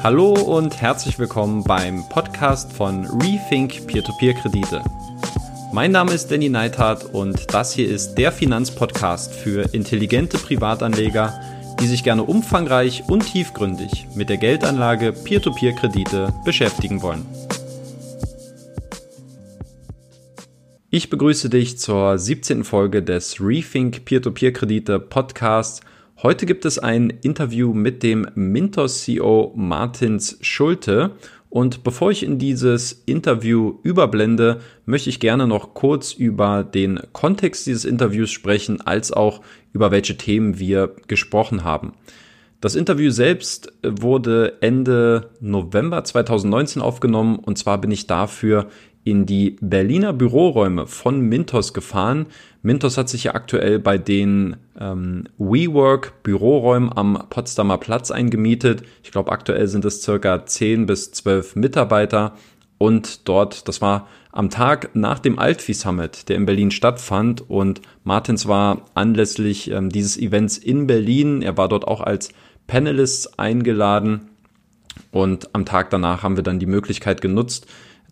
Hallo und herzlich willkommen beim Podcast von Rethink Peer-to-Peer-Kredite. Mein Name ist Danny Neithardt und das hier ist der Finanzpodcast für intelligente Privatanleger, die sich gerne umfangreich und tiefgründig mit der Geldanlage Peer-to-Peer-Kredite beschäftigen wollen. Ich begrüße dich zur 17. Folge des Rethink Peer-to-Peer-Kredite Podcasts. Heute gibt es ein Interview mit dem Mintos CEO Martins Schulte. Und bevor ich in dieses Interview überblende, möchte ich gerne noch kurz über den Kontext dieses Interviews sprechen, als auch über welche Themen wir gesprochen haben. Das Interview selbst wurde Ende November 2019 aufgenommen und zwar bin ich dafür in die Berliner Büroräume von Mintos gefahren. Mintos hat sich ja aktuell bei den ähm, WeWork Büroräumen am Potsdamer Platz eingemietet. Ich glaube, aktuell sind es circa 10 bis 12 Mitarbeiter. Und dort, das war am Tag nach dem Altvi Summit, der in Berlin stattfand. Und Martins war anlässlich ähm, dieses Events in Berlin. Er war dort auch als Panelist eingeladen. Und am Tag danach haben wir dann die Möglichkeit genutzt,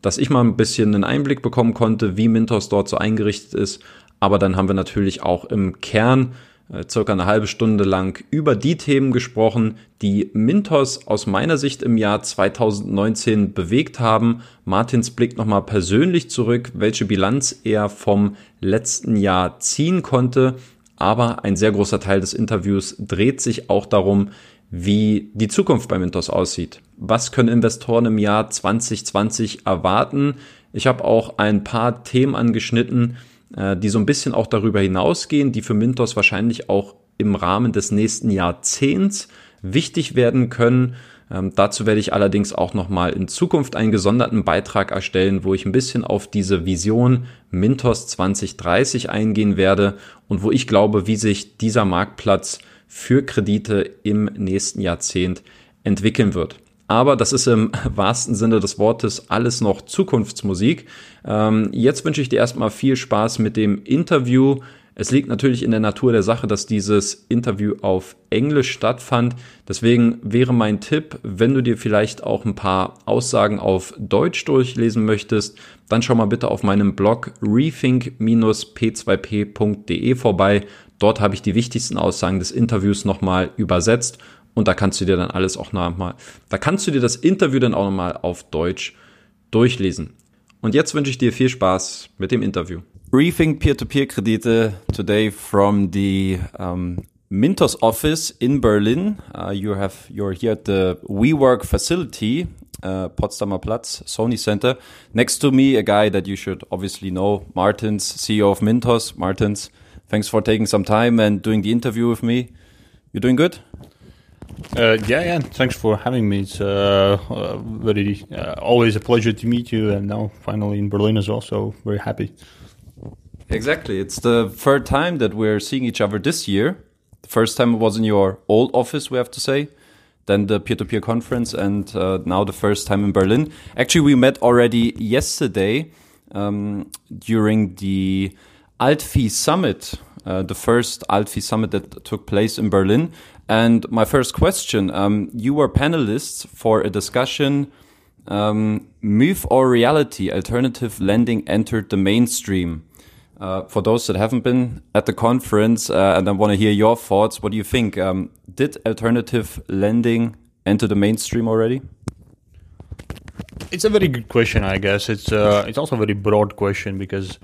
dass ich mal ein bisschen einen Einblick bekommen konnte, wie Mintos dort so eingerichtet ist. Aber dann haben wir natürlich auch im Kern äh, circa eine halbe Stunde lang über die Themen gesprochen, die Mintos aus meiner Sicht im Jahr 2019 bewegt haben. Martins blickt nochmal persönlich zurück, welche Bilanz er vom letzten Jahr ziehen konnte. Aber ein sehr großer Teil des Interviews dreht sich auch darum, wie die Zukunft bei Mintos aussieht. Was können Investoren im Jahr 2020 erwarten? Ich habe auch ein paar Themen angeschnitten, äh, die so ein bisschen auch darüber hinausgehen, die für Mintos wahrscheinlich auch im Rahmen des nächsten Jahrzehnts wichtig werden können. Ähm, dazu werde ich allerdings auch nochmal in Zukunft einen gesonderten Beitrag erstellen, wo ich ein bisschen auf diese Vision Mintos 2030 eingehen werde und wo ich glaube, wie sich dieser Marktplatz für Kredite im nächsten Jahrzehnt entwickeln wird. Aber das ist im wahrsten Sinne des Wortes alles noch Zukunftsmusik. Ähm, jetzt wünsche ich dir erstmal viel Spaß mit dem Interview. Es liegt natürlich in der Natur der Sache, dass dieses Interview auf Englisch stattfand. Deswegen wäre mein Tipp, wenn du dir vielleicht auch ein paar Aussagen auf Deutsch durchlesen möchtest, dann schau mal bitte auf meinem Blog rethink-p2p.de vorbei. Dort habe ich die wichtigsten Aussagen des Interviews nochmal übersetzt und da kannst du dir dann alles auch nochmal, da kannst du dir das Interview dann auch nochmal auf Deutsch durchlesen. Und jetzt wünsche ich dir viel Spaß mit dem Interview. Rethink Peer-to-Peer-Kredite today from the um, Mintos office in Berlin. Uh, you have you're here at the WeWork facility, uh, Potsdamer Platz, Sony Center. Next to me, a guy that you should obviously know, Martins, CEO of Mintos. Martins, Thanks for taking some time and doing the interview with me. You're doing good? Uh, yeah, yeah. Thanks for having me. It's uh, uh, very uh, always a pleasure to meet you, and now finally in Berlin as well. So very happy. Exactly. It's the third time that we're seeing each other this year. The first time it was in your old office, we have to say. Then the peer-to-peer conference, and uh, now the first time in Berlin. Actually, we met already yesterday um, during the Altfi Summit, uh, the first Altfi Summit that took place in Berlin. And my first question um, you were panelists for a discussion um, Myth or Reality Alternative Lending Entered the Mainstream. Uh, for those that haven't been at the conference uh, and I want to hear your thoughts, what do you think? Um, did alternative lending enter the mainstream already? It's a very good question, I guess. It's uh, it's also a very broad question because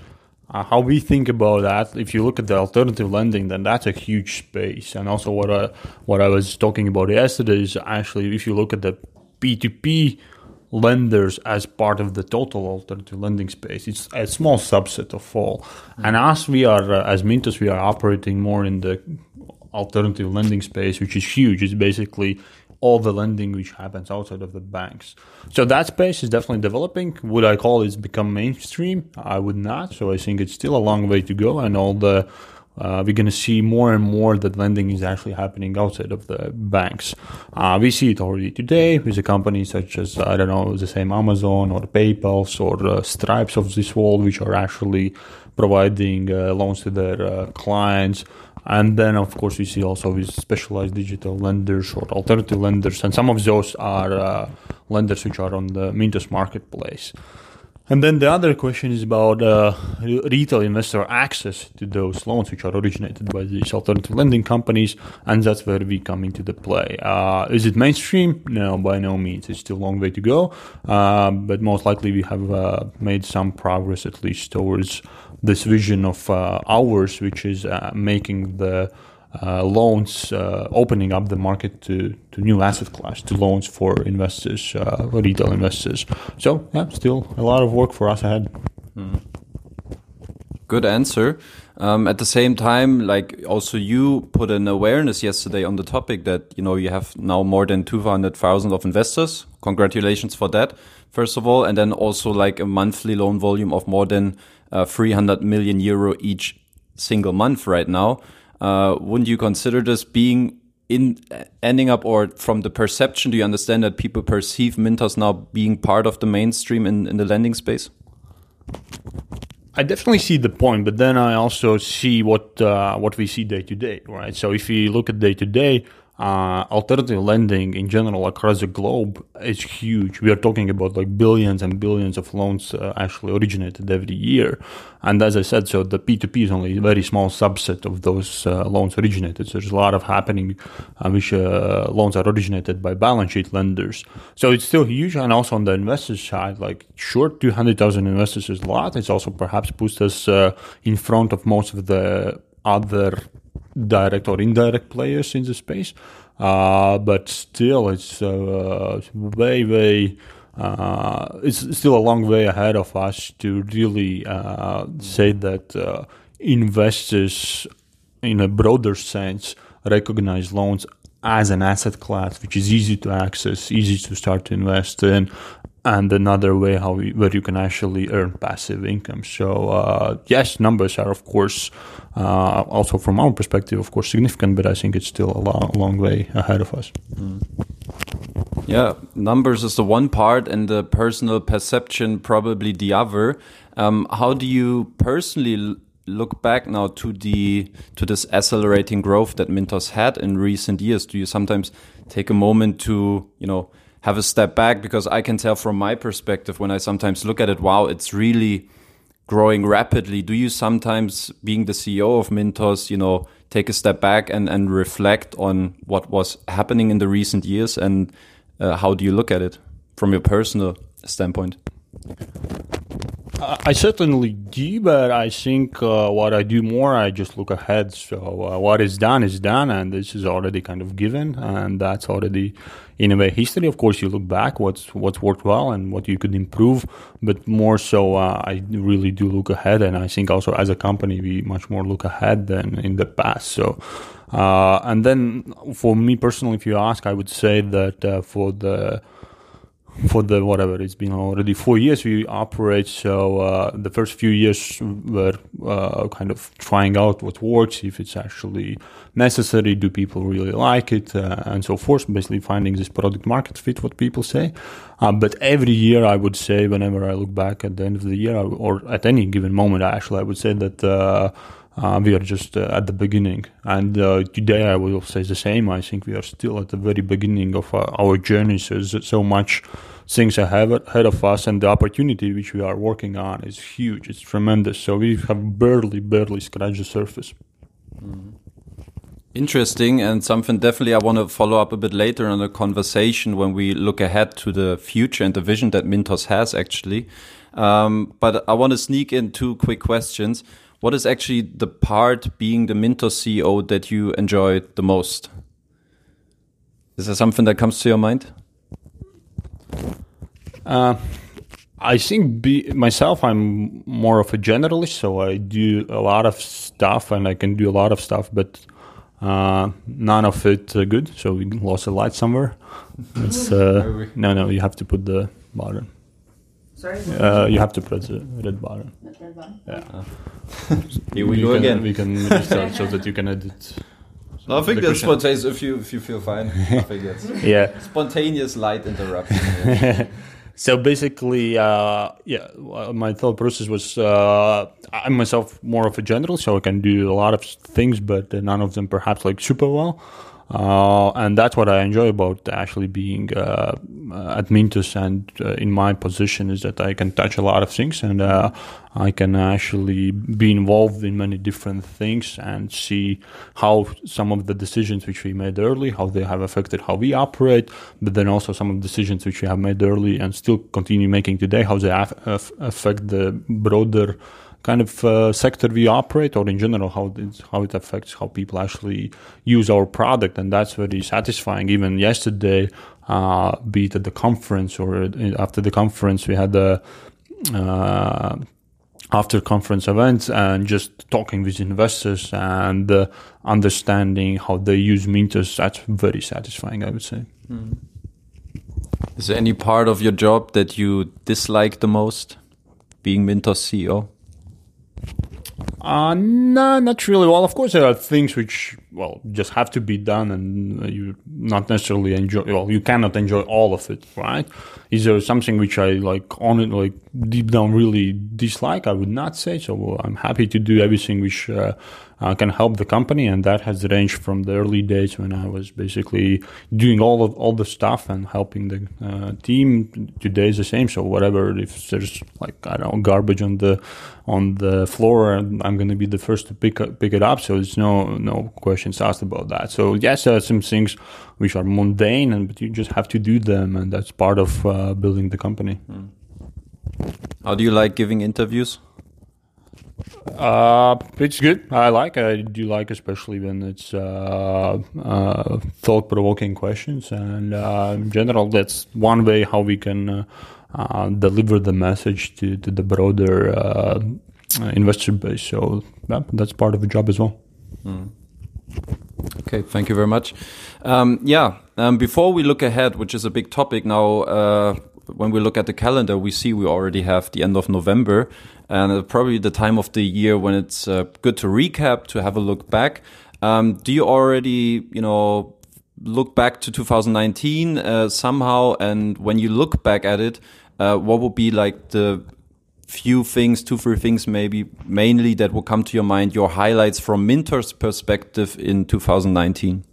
uh, how we think about that, if you look at the alternative lending, then that's a huge space. And also, what I, what I was talking about yesterday is actually, if you look at the P2P lenders as part of the total alternative lending space, it's a small subset of all. Mm-hmm. And as we are, uh, as Mintos, we are operating more in the alternative lending space, which is huge. It's basically all the lending which happens outside of the banks. So that space is definitely developing. Would I call it become mainstream? I would not. So I think it's still a long way to go, and all the uh, we're going to see more and more that lending is actually happening outside of the banks. Uh, we see it already today with a companies such as, I don't know, the same Amazon or PayPal or uh, Stripes of this world, which are actually providing uh, loans to their uh, clients And then, of course, we see also with specialized digital lenders or alternative lenders, and some of those are uh, lenders which are on the Mintos marketplace. And then the other question is about uh, retail investor access to those loans, which are originated by these alternative lending companies, and that's where we come into the play. Uh, is it mainstream? No, by no means. It's still a long way to go, uh, but most likely we have uh, made some progress at least towards this vision of uh, ours, which is uh, making the uh, loans, uh, opening up the market to, to new asset class, to loans for investors, uh, retail investors. So, yeah, still a lot of work for us ahead. Mm. Good answer. Um, at the same time, like also you put an awareness yesterday on the topic that you know you have now more than two hundred thousand of investors. Congratulations for that, first of all, and then also like a monthly loan volume of more than uh, three hundred million euro each single month right now. Uh, wouldn't you consider this being in ending up or from the perception do you understand that people perceive mintos now being part of the mainstream in, in the lending space I definitely see the point, but then I also see what uh, what we see day to day, right? So if you look at day to day, uh, alternative lending in general across the globe is huge. We are talking about like billions and billions of loans uh, actually originated every year. And as I said, so the P2P is only a very small subset of those uh, loans originated. So there's a lot of happening, uh, which uh, loans are originated by balance sheet lenders. So it's still huge. And also on the investor side, like sure, 200,000 investors is a lot. It's also perhaps puts us uh, in front of most of the other direct or indirect players in the space. Uh, but still, it's uh, way, way. Uh, it's still a long way ahead of us to really uh, say that uh, investors, in a broader sense, recognize loans as an asset class, which is easy to access, easy to start to invest in, and another way how where you can actually earn passive income. So uh, yes, numbers are of course uh, also from our perspective, of course, significant, but I think it's still a long, long way ahead of us. Mm. Yeah, numbers is the one part, and the personal perception probably the other. Um, how do you personally look back now to the to this accelerating growth that Mintos had in recent years? Do you sometimes take a moment to you know have a step back because I can tell from my perspective when I sometimes look at it, wow, it's really growing rapidly. Do you sometimes, being the CEO of Mintos, you know, take a step back and, and reflect on what was happening in the recent years and uh, how do you look at it from your personal standpoint? I certainly do, but I think uh, what I do more, I just look ahead. So uh, what is done is done, and this is already kind of given, and that's already in a way history. Of course, you look back what's what's worked well and what you could improve, but more so, uh, I really do look ahead, and I think also as a company, we much more look ahead than in the past. So. Uh, and then, for me personally, if you ask, I would say that uh, for the for the whatever it's been already four years we operate so uh, the first few years were uh, kind of trying out what works if it's actually necessary do people really like it uh, and so forth basically finding this product market fit what people say uh, but every year i would say whenever i look back at the end of the year or at any given moment actually i would say that uh, uh, we are just uh, at the beginning. And uh, today I will say the same. I think we are still at the very beginning of uh, our journey. So so much things ahead, ahead of us, and the opportunity which we are working on is huge. It's tremendous. So we have barely, barely scratched the surface. Mm-hmm. Interesting, and something definitely I want to follow up a bit later on the conversation when we look ahead to the future and the vision that Mintos has actually. Um, but I want to sneak in two quick questions what is actually the part being the Mintos CEO that you enjoy the most? Is there something that comes to your mind? Uh, I think be, myself, I'm more of a generalist, so I do a lot of stuff and I can do a lot of stuff, but uh, none of it uh, good. So we lost a light somewhere. It's, uh, no, no, you have to put the button. Sorry? Uh, you have to press the red button. red button? Yeah. Here we, we go can, again. We can restart so that you can edit. No, I think that's spontaneous if you if you feel fine. I think that's yeah. Spontaneous light interruption. So basically, uh, yeah, my thought process was uh, I'm myself more of a general, so I can do a lot of things, but none of them perhaps like super well. Uh, and that's what I enjoy about actually being uh, at Mintos and uh, in my position is that I can touch a lot of things and uh, I can actually be involved in many different things and see how some of the decisions which we made early, how they have affected how we operate, but then also some of the decisions which we have made early and still continue making today, how they affect the broader kind of uh, sector we operate, or in general how it, how it affects how people actually use our product, and that's very satisfying. Even yesterday, uh, be it at the conference or after the conference, we had the uh, after conference events and just talking with investors and uh, understanding how they use Mintos. That's very satisfying, I would say. Mm. Is there any part of your job that you dislike the most, being Mintos CEO? Uh, no, not really. Well, of course, there are things which, well, just have to be done and you not necessarily enjoy, well, you cannot enjoy all of it, right? Is there something which I like on it, like deep down really dislike? I would not say so. I'm happy to do everything which uh, uh, can help the company, and that has ranged from the early days when I was basically doing all of all the stuff and helping the uh, team. Today is the same. So whatever, if there's like I don't know garbage on the on the floor, I'm going to be the first to pick up, pick it up. So there's no no questions asked about that. So yes, there are some things which are mundane, and but you just have to do them, and that's part of uh, building the company. Hmm. How do you like giving interviews? Uh, it's good. I like. I do like, especially when it's uh, uh, thought-provoking questions, and uh, in general, that's one way how we can uh, uh, deliver the message to, to the broader investor base. So yeah, that's part of the job as well. Mm. Okay, thank you very much. Um, yeah, um, before we look ahead, which is a big topic now when we look at the calendar, we see we already have the end of November and uh, probably the time of the year when it's uh, good to recap, to have a look back. Um, do you already, you know, look back to 2019 uh, somehow? And when you look back at it, uh, what would be like the few things, two, three things maybe, mainly that will come to your mind, your highlights from Mintos' perspective in 2019?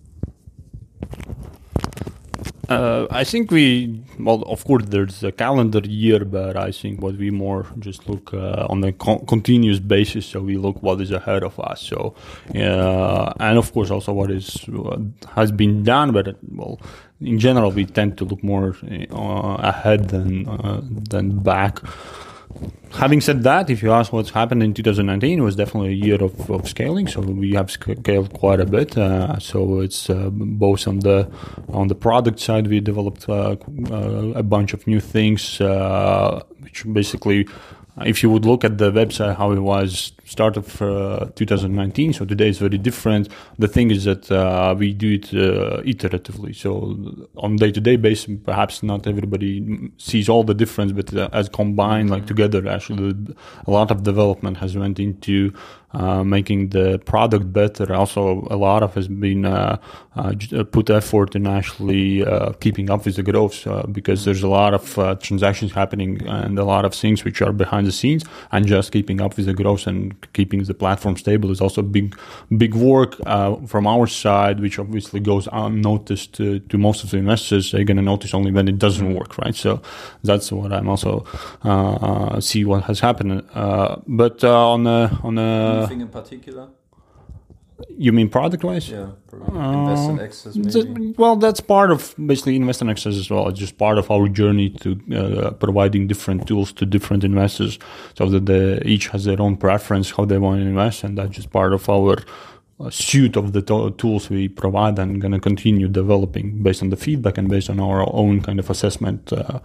Uh, I think we, well, of course, there's a calendar year, but I think what we more just look uh, on a con- continuous basis. So we look what is ahead of us. So, uh, and of course, also what is has been done. But well, in general, we tend to look more uh, ahead than uh, than back. Having said that, if you ask what's happened in 2019, it was definitely a year of, of scaling. So we have scaled quite a bit. Uh, so it's uh, both on the on the product side, we developed uh, uh a bunch of new things, uh, which basically if you would look at the website how it was start of uh, 2019 so today is very different. The thing is that uh, we do it uh, iteratively. So on day-to-day basis perhaps not everybody sees all the difference but uh, as combined like together actually a lot of development has went into uh, making the product better. Also, a lot of has been uh, uh, uh put effort in actually uh, keeping up with the growth because there's a lot of transactions happening and a lot of things which are behind the scenes, and just keeping up with the growth and keeping the platform stable is also big, big work from our side, which obviously goes unnoticed to, to most of the investors. They're going to notice only when it doesn't work, right? So that's what I'm also see what has happened. but on a on a anything in particular? You mean product wise? Yeah, uh, access. Maybe. well, that's part of basically invest and access as well. It's just part of our journey to uh, providing different tools to different investors, so that they each has their own preference how they want to invest, and that's just part of our uh, suite of the to- tools we provide, and going to continue developing based on the feedback and based on our own kind of assessment uh,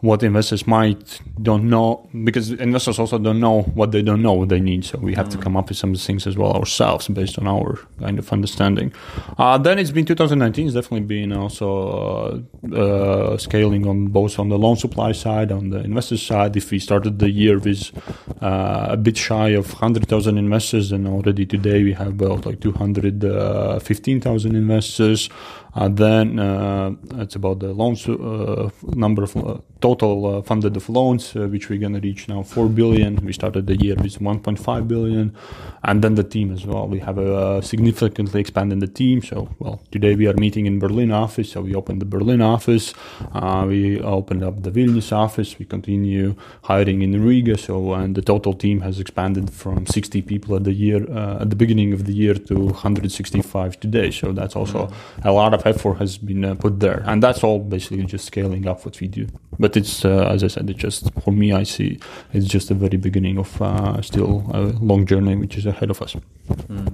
what investors might don't know because investors also don't know what they don't know what they need. So we have mm. to come up with some things as well ourselves based on our kind of understanding. Uh, then it's been 2019 it's definitely been also uh, uh, scaling on both on the loan supply side on the investor side. If we started the year with uh, a bit shy of 100000 investors and already today we have about like 215000 investors. Uh, then uh, it's about the loans uh, number of total uh, funded of loans, uh, which we're going to reach now 4 billion. We started the year with 1.5 billion. And then the team as well. We have a significantly expanded the team. So, well, today we are meeting in Berlin office. So we opened the Berlin office. Uh, we opened up the Vilnius office. We continue hiring in Riga. So, and the total team has expanded from 60 people at the year, uh, at the beginning of the year to 165 today. So that's also a lot of effort has been uh, put there. And that's all basically just scaling up what we do. But it's, uh, as I said, it's just, for me, I see it's just the very beginning of uh, still a long journey, which is ahead of us. Mm.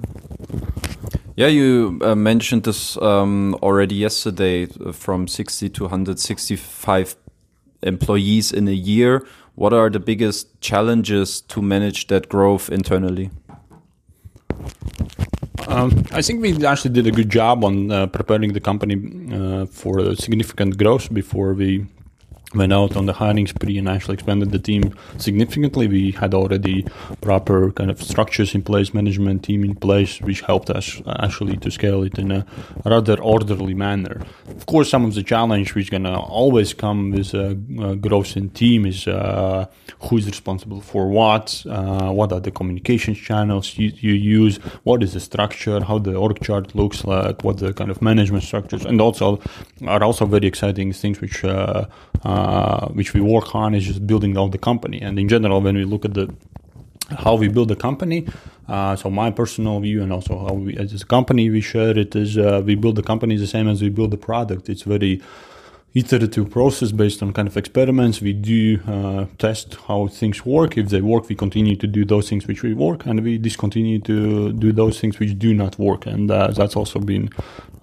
Yeah, you uh, mentioned this um, already yesterday uh, from 60 to 165 employees in a year. What are the biggest challenges to manage that growth internally? Um, I think we actually did a good job on uh, preparing the company uh, for significant growth before we went out on the hiring spree and actually expanded the team significantly. We had already proper kind of structures in place, management team in place, which helped us actually to scale it in a rather orderly manner. Of course, some of the challenge which gonna always come with uh, uh, growth in team is uh, who's responsible for what, uh, what are the communication channels you, you, use, what is the structure, how the org chart looks like, what the kind of management structures, and also are also very exciting things which uh, which we work on is just building out the company. And in general, when we look at the how we build the company, uh, so my personal view and also how we as a company we share it is uh, we build the company the same as we build the product. It's very iterative process based on kind of experiments. We do uh, test how things work. If they work, we continue to do those things which we work, and we discontinue to do those things which do not work. And uh, that's also been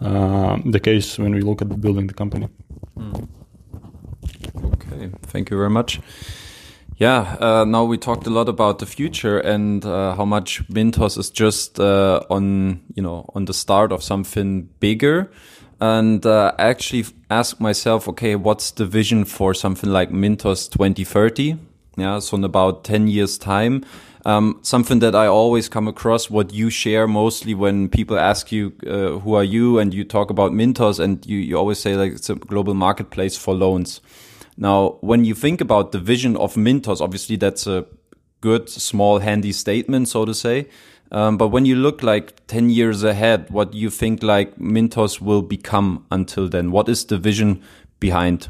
uh, the case when we look at building the company. Mm. Okay, thank you very much. Yeah, uh, now we talked a lot about the future and uh, how much Mintos is just uh, on, you know, on the start of something bigger. And uh, I actually asked myself, okay, what's the vision for something like Mintos 2030? Yeah, so in about 10 years time. Um, something that I always come across, what you share mostly when people ask you, uh, who are you? And you talk about Mintos and you, you always say like it's a global marketplace for loans. Now, when you think about the vision of Mintos, obviously that's a good, small, handy statement, so to say. Um, but when you look like 10 years ahead, what do you think like Mintos will become until then? What is the vision behind?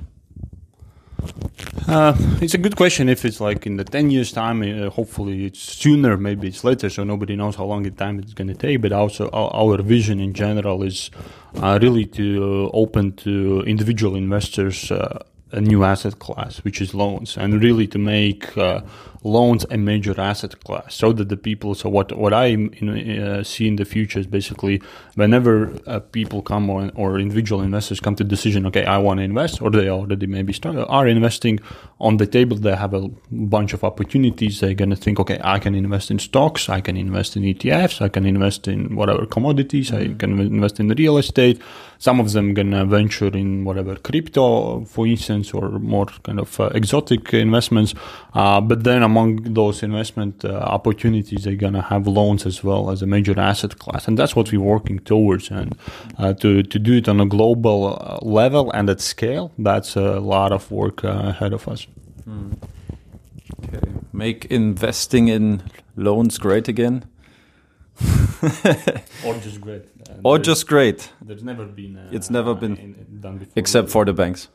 Uh, it's a good question. If it's like in the 10 years time, uh, hopefully it's sooner, maybe it's later, so nobody knows how long the time it's going to take. But also our, our, vision in general is uh, really to open to individual investors uh, a new asset class, which is loans, and really to make uh, loans a major asset class, so that the people. So what what I uh, see in the future is basically whenever uh, people come on, or individual investors come to decision, okay, I want to invest, or they already maybe start are investing on the table. They have a bunch of opportunities. They're gonna think, okay, I can invest in stocks, I can invest in ETFs, I can invest in whatever commodities, I mm-hmm. can invest in real estate. Some of them gonna venture in whatever crypto, for instance, or more kind of uh, exotic investments. Uh, but then among those investment uh, opportunities, they're gonna have loans as well as a major asset class, and that's what we're working towards. And uh, to to do it on a global uh, level and at scale, that's a lot of work uh, ahead of us. Mm. Okay, make investing in loans great again. or just great. Or just great. There's never been. Uh, it's never been in, done before. Except for the banks.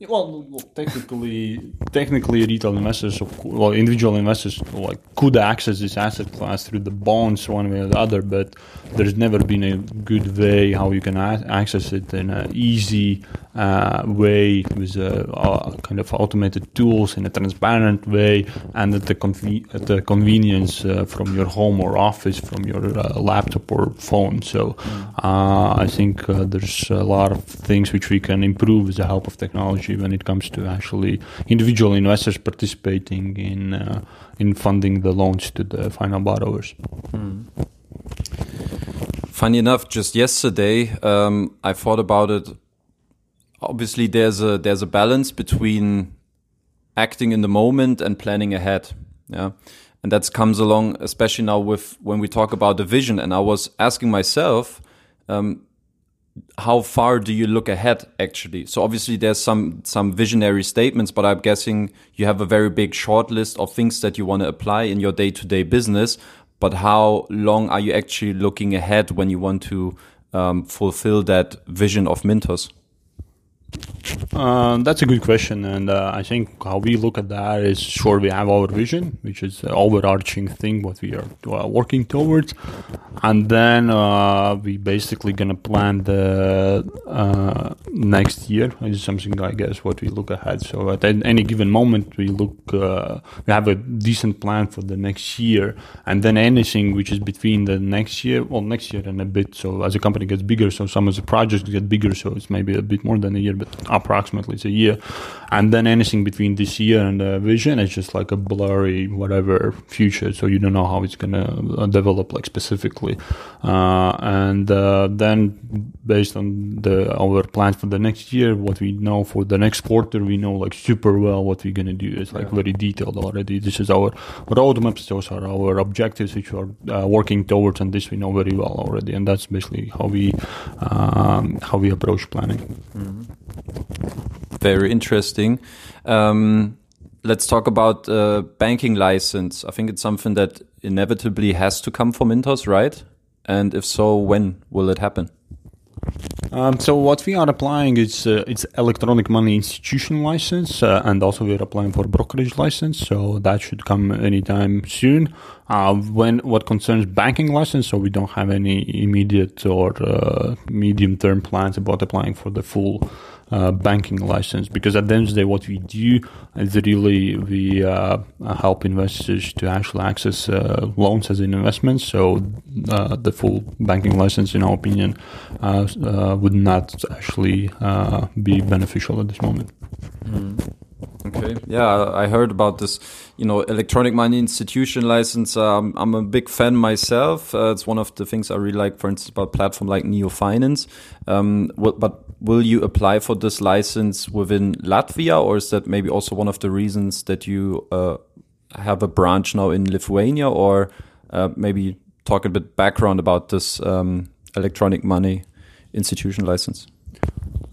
Well, well, technically, technically, retail investors, well, individual investors, like could access this asset class through the bonds one way or the other, but there's never been a good way how you can a- access it in an easy uh, way with uh, uh, kind of automated tools in a transparent way and at the, conve- at the convenience uh, from your home or office, from your uh, laptop or phone. So uh, I think there's a lot of things which we can improve with the help of technology when it comes to actually individual investors participating in in funding the loans to the final borrowers. Mm. Funny enough, just yesterday um, I thought about it obviously there's a there's a balance between acting in the moment and planning ahead. Yeah. And that comes along, especially now with when we talk about the vision. And I was asking myself, um, how far do you look ahead actually? So obviously there's some some visionary statements, but I'm guessing you have a very big short list of things that you want to apply in your day-to-day business. But how long are you actually looking ahead when you want to um, fulfill that vision of Mintos? Uh, that's a good question, and uh, I think how we look at that is sure we have our vision, which is the overarching thing what we are uh, working towards, and then uh, we basically gonna plan the uh, next year is something I guess what we look ahead. So at any given moment we look uh, we have a decent plan for the next year, and then anything which is between the next year, well next year and a bit. So as a company gets bigger, so some of the projects get bigger, so it's maybe a bit more than a year, but approximately it's a year. And then anything between this year and the vision is just like a blurry whatever future. So you don't know how it's gonna uh, develop like specifically. Uh, and uh, then based on the our plans for the next year, what we know for the next quarter, we know like super well what we're gonna do. It's like yeah. very detailed already. This is our roadmaps. Those are our objectives, which we're uh, working towards, and this we know very well already. And that's basically how we um, how we approach planning. Mm-hmm. Very interesting. Um, let's talk about uh, banking license. I think it's something that inevitably has to come from Mintos, right? And if so, when will it happen? Um, so what we are applying is uh, it's electronic money institution license, uh, and also we are applying for brokerage license. So that should come anytime soon. Uh, when what concerns banking license, so we don't have any immediate or uh, medium term plans about applying for the full uh, banking license because at the end of the day, what we do is really we uh, help investors to actually access uh, loans as an investment. So uh, the full banking license, in our opinion, uh, would not actually be beneficial at this moment. Mm. Okay. Yeah, I heard about this, you know, electronic money institution license. Um, I'm a big fan myself. Uh, it's one of the things I really like, for instance, about platform like Neo Finance. Um, but will you apply for this license within Latvia, or is that maybe also one of the reasons that you uh, have a branch now in Lithuania, or uh, maybe talk a bit background about this um, electronic money institution license?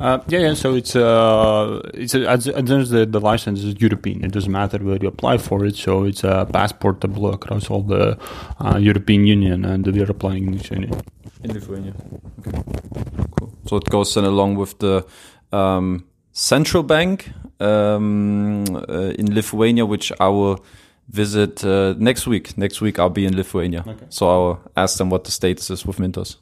Uh, yeah, yeah. So it's uh, it's a, as, as the, the license is European. It doesn't matter where you apply for it. So it's a passportable across all the uh, European Union, and we are applying in Lithuania. In Lithuania. Okay. Cool. So it goes then along with the um, central bank um, uh, in Lithuania, which I will visit uh, next week. Next week I'll be in Lithuania. Okay. So I'll ask them what the status is with Mintos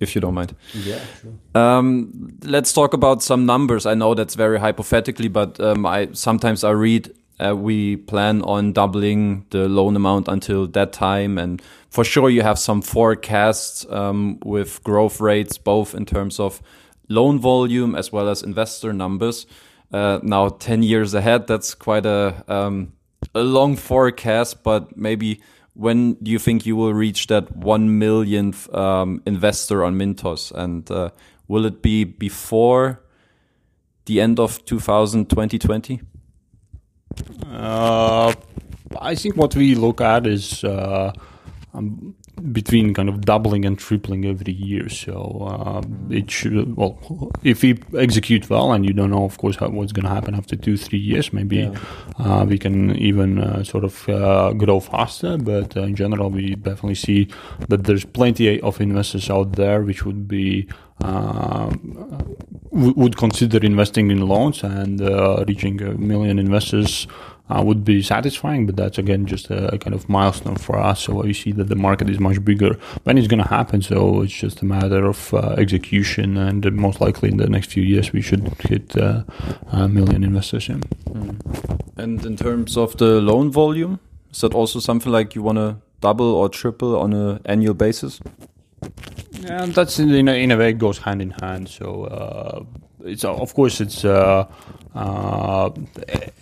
if you don't mind. Yeah, sure. Um, let's talk about some numbers. I know that's very hypothetically, but um, I sometimes I read uh, we plan on doubling the loan amount until that time, and for sure you have some forecasts um, with growth rates, both in terms of loan volume as well as investor numbers. Uh, now, ten years ahead, that's quite a um, a long forecast, but maybe when do you think you will reach that one millionth um, investor on Mintos? And uh, will it be before the end of 2020? Uh, I think what we look at is uh, um, between kind of doubling and tripling every year. So uh, it should well, if we execute well, and you don't know, of course, how, what's going to happen after two, three years. Maybe yeah. uh, we can even uh, sort of uh, grow faster. But uh, in general, we definitely see that there's plenty of investors out there which would be uh, would consider investing in loans and reaching a million investors uh, would be satisfying, but that's again just a, a, kind of milestone for us. So we see that the market is much bigger when it's going to happen. So it's just a matter of uh, execution, and most likely in the next few years we should hit uh, a million investors. In. Mm. And in terms of the loan volume, is that also something like you want to double or triple on an annual basis? Yeah, that's in a, in a way goes hand in hand. So uh, it's of course it's uh, uh,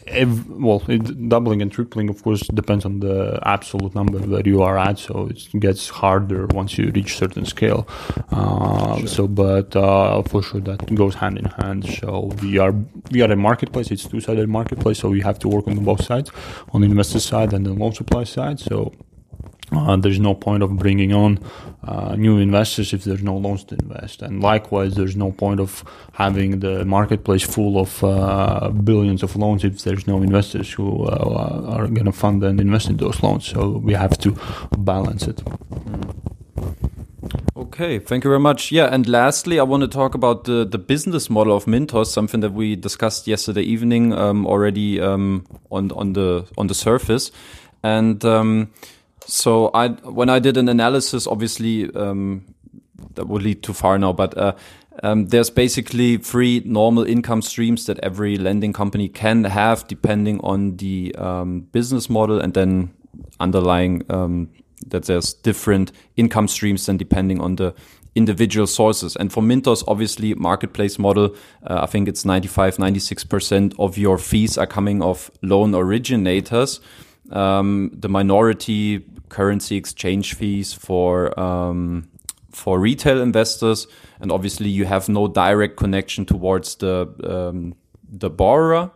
ev- well it, doubling and tripling of course depends on the absolute number where you are at so it gets harder once you reach certain scale. Uh, sure. so but uh, for sure that goes hand in hand. So we are we are a marketplace it's two-sided marketplace so we have to work on both sides on the investor side and the loan supply side. So uh, there's no point of bringing on uh, new investors if there's no loans to invest. And likewise, there's no point of having the marketplace full of uh, billions of loans if there's no investors who uh, are going to fund and invest in those loans. So we have to balance it. Okay, thank you very much. Yeah, and lastly, I want to talk about the, the business model of Mintos, something that we discussed yesterday evening um, already um, on on the on the surface, and. Um, so I, when I did an analysis, obviously um, that would lead too far now, but uh, um, there's basically three normal income streams that every lending company can have, depending on the um, business model, and then underlying um, that there's different income streams, then depending on the individual sources. And for Mintos, obviously, marketplace model, uh, I think it's 95, 96% of your fees are coming off loan originators. Um, the minority currency exchange fees for um, for retail investors, and obviously you have no direct connection towards the um, the borrower,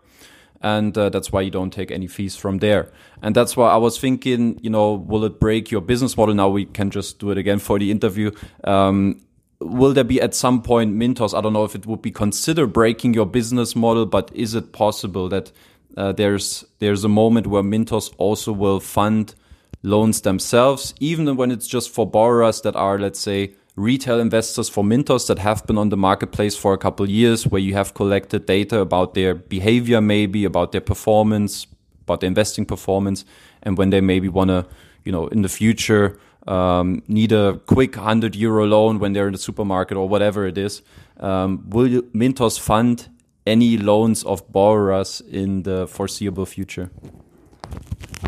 and uh, that's why you don't take any fees from there. And that's why I was thinking, you know, will it break your business model? Now we can just do it again for the interview. Um, will there be at some point Mintos? I don't know if it would be considered breaking your business model, but is it possible that uh, there's there's a moment where Mintos also will fund loans themselves, even when it's just for borrowers that are, let's say, retail investors for Mintos that have been on the marketplace for a couple years, where you have collected data about their behavior, maybe about their performance, about their investing performance, and when they maybe want to, you know, in the future um, need a quick hundred euro loan when they're in the supermarket or whatever it is, um, will Mintos fund any loans of borrowers in the foreseeable future?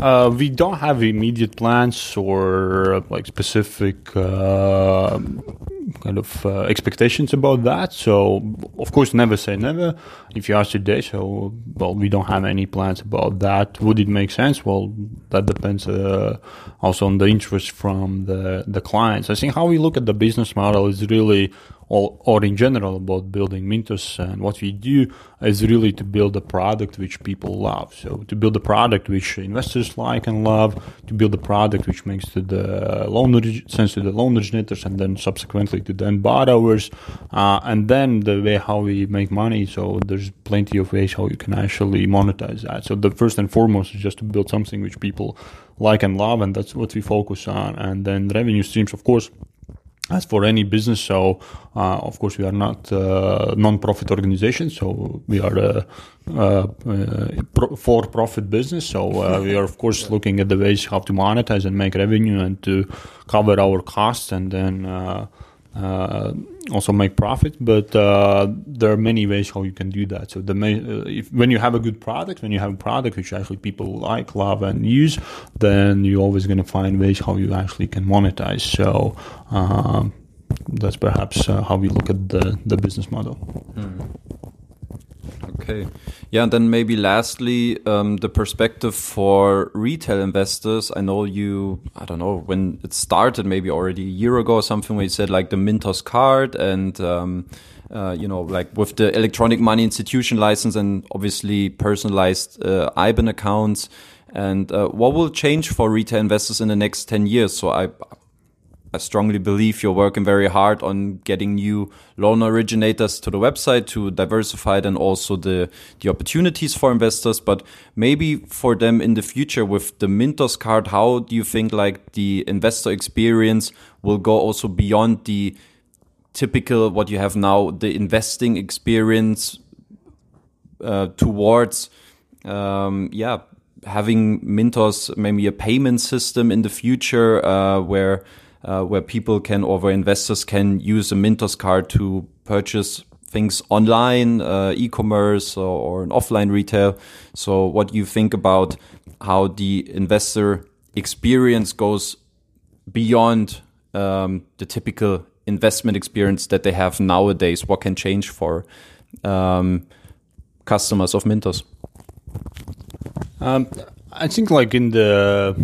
Uh, we don't have immediate plans or like specific uh, kind of uh, expectations about that. So, of course, never say never. If you ask today, so well, we don't have any plans about that. Would it make sense? Well, that depends uh, also on the interest from the the clients. I think how we look at the business model is really or, or in general about building Mintos and what we do is really to build a product which people love. So to build a product which investors like and love, to build a product which makes to the loan sense to the loan originators and then subsequently to the end borrowers, uh, and then the way how we make money. So there's plenty of ways how you can actually monetize that. So the first and foremost is just to build something which people like and love, and that's what we focus on. And then revenue streams, of course as for any business, so uh, of course we are not a non-profit organization, so we are a, a, a for-profit business. So uh, we are of course looking at the ways how to monetize and make revenue and to cover our costs, and then uh, uh, also make profit. But uh, there are many ways how you can do that. So the uh, if, when you have a good product, when you have a product which actually people like, love, and use, then you're always going to find ways how you actually can monetize. So um, that's perhaps uh, how we look at the the business model. Mm. Okay. Yeah, and then maybe lastly, um, the perspective for retail investors. I know you, I don't know, when it started, maybe already a year ago or something, where you said like the Mintos card and, um, uh, you know, like with the electronic money institution license and obviously personalized uh, IBAN accounts. And uh, what will change for retail investors in the next 10 years? So I, I strongly believe you're working very hard on getting new loan originators to the website to diversify and also the, the opportunities for investors. But maybe for them in the future with the Mintos card, how do you think like the investor experience will go also beyond the typical what you have now, the investing experience uh, towards, um, yeah, having Mintos maybe a payment system in the future uh, where uh, where people can or where investors can use a Mintos card to purchase things online, uh, e-commerce or, or, an offline retail. So what do you think about how the investor experience goes beyond um, the typical investment experience that they have nowadays? What can change for um, customers of Mintos? Um, I think like in the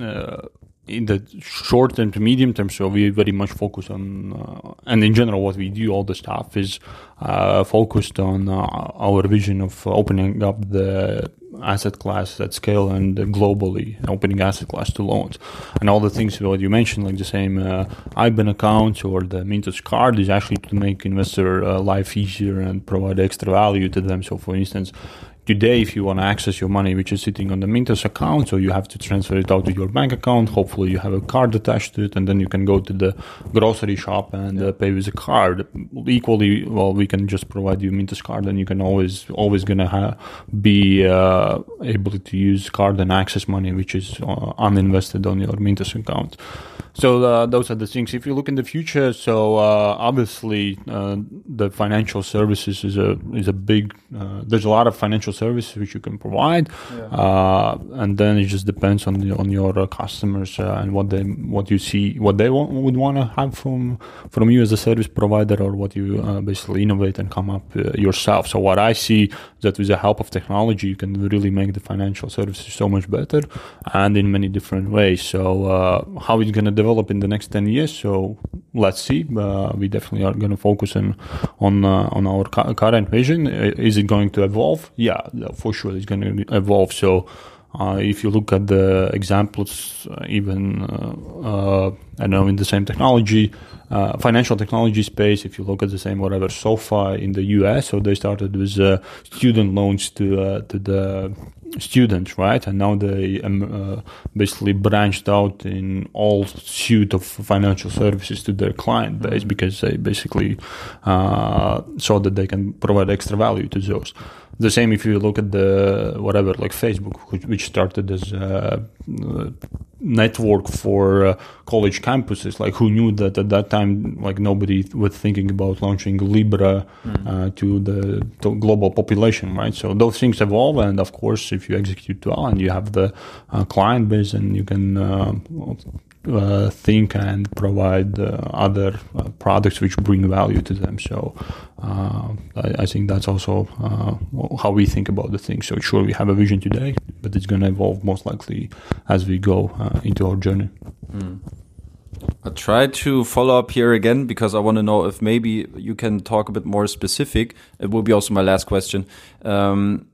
uh, in the short term to medium term, so we very much focus on, uh, and in general, what we do, all the stuff is uh, focused on uh, our vision of opening up the asset class at scale and globally, opening asset class to loans. And all the things what you mentioned, like the same uh, IBAN account or the Mintos card, is actually to make investor uh, life easier and provide extra value to them. So, for instance, today if you want to access your money which is sitting on the mintos account so you have to transfer it out to your bank account. Hopefully you have a card attached to it and then you can go to the grocery shop and uh, pay with a card. Equally well we can just provide you mintos card and you can always always gonna ha- be uh, able to use card and access money which is uh, uninvested on your mintos account so uh, those are the things. If you look in the future, so uh, obviously uh, the financial services is a is a big. Uh, there's a lot of financial services which you can provide, yeah. Uh, and then it just depends on the, on your uh, customers and what they what you see what they want, would want to have from from you as a service provider or what you basically innovate and come up yourself. So what I see that with the help of technology you can really make the financial services so much better and in many different ways. So how it's gonna develop in the next 10 years. So let's see. Uh, we definitely are going to focus on on uh, on our current vision. Is it going to evolve? Yeah, for sure, it's going to evolve. So. Uh, if you look at the examples, uh, even uh, uh, I know in the same technology, financial technology space, if you look at the same whatever SoFi in the US, so they started with student loans to to the students, right? And now they um, uh, basically branched out in all suite of financial services to their client base because they basically uh, saw that they can provide extra value to those. The same if you look at the whatever like Facebook, which, started as a network for uh, campuses. Like who knew that at that time, like nobody was thinking about launching Libra mm. uh, to the to global population, right? So those things evolve, and of course, if you execute well and you have the uh, client base, and you can uh, uh, think and provide uh, other uh, products which bring value to them. So uh, I, I, think that's also uh, how we think about the thing. So sure, we have a vision today, but it's going to evolve most likely as we go uh, into our journey. Mm. I try to follow up here again because I want to know if maybe you can talk a bit more specific. It will be also my last question. Um,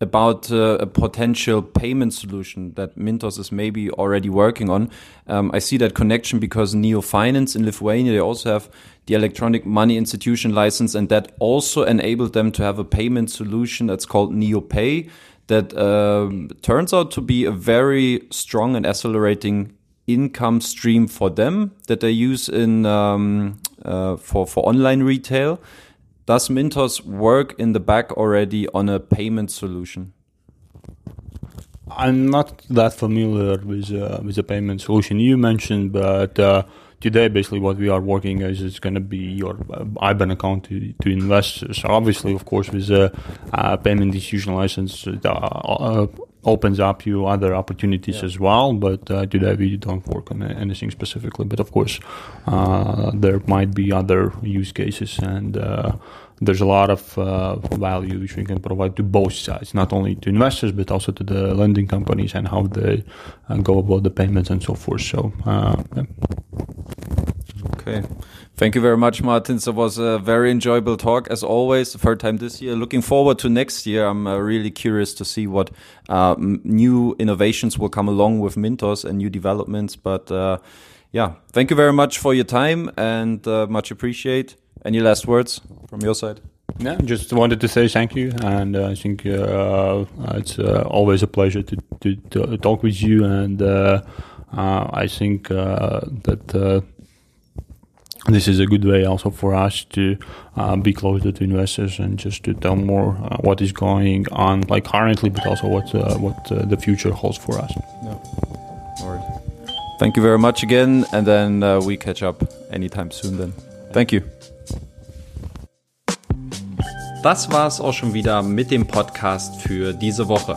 about uh, a potential payment solution that Mintos is maybe already working on. Um, I see that connection because Neo Finance in Lithuania, they also have the electronic money institution license, and that also enabled them to have a payment solution that's called Neo Pay that um, turns out to be a very strong and accelerating income stream for them that they use in um, uh, for for online retail. Does Mintos work in the back already on a payment solution? I'm not that familiar with uh, with the payment solution you mentioned, but uh, today basically what we are working is it's going to be your uh, IBAN account to, to investors. So obviously, of course, with a uh, payment institution license, uh, uh, opens up you other opportunities yeah. as well. But uh, today we don't work on anything specifically. But of course, uh, there might be other use cases, and uh, there's a lot of uh, value which we can provide to both sides, not only to investors but also to the lending companies and how they uh, go about the payments and so forth. So, uh, yeah. Okay. Thank you very much, Martin. It was a very enjoyable talk, as always. The third time this year. Looking forward to next year. I'm uh, really curious to see what uh, new innovations will come along with Mintos and new developments. But uh, yeah, thank you very much for your time and uh, much appreciate. Any last words from your side? Yeah, just wanted to say thank you, and uh, I think uh, it's always a pleasure to, to, to, talk with you. And I think that this is a good way also for us to uh, be closer to investors and just to tell more uh, what is going on like currently but also what uh, what uh, the future holds for us yeah. All right. thank you very much again and then uh, we catch up anytime soon then thank you Das war's auch schon wieder mit dem Podcast für diese Woche.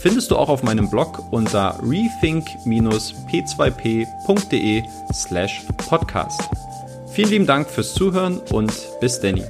findest du auch auf meinem Blog unter rethink-p2p.de slash podcast. Vielen lieben Dank fürs Zuhören und bis Danny.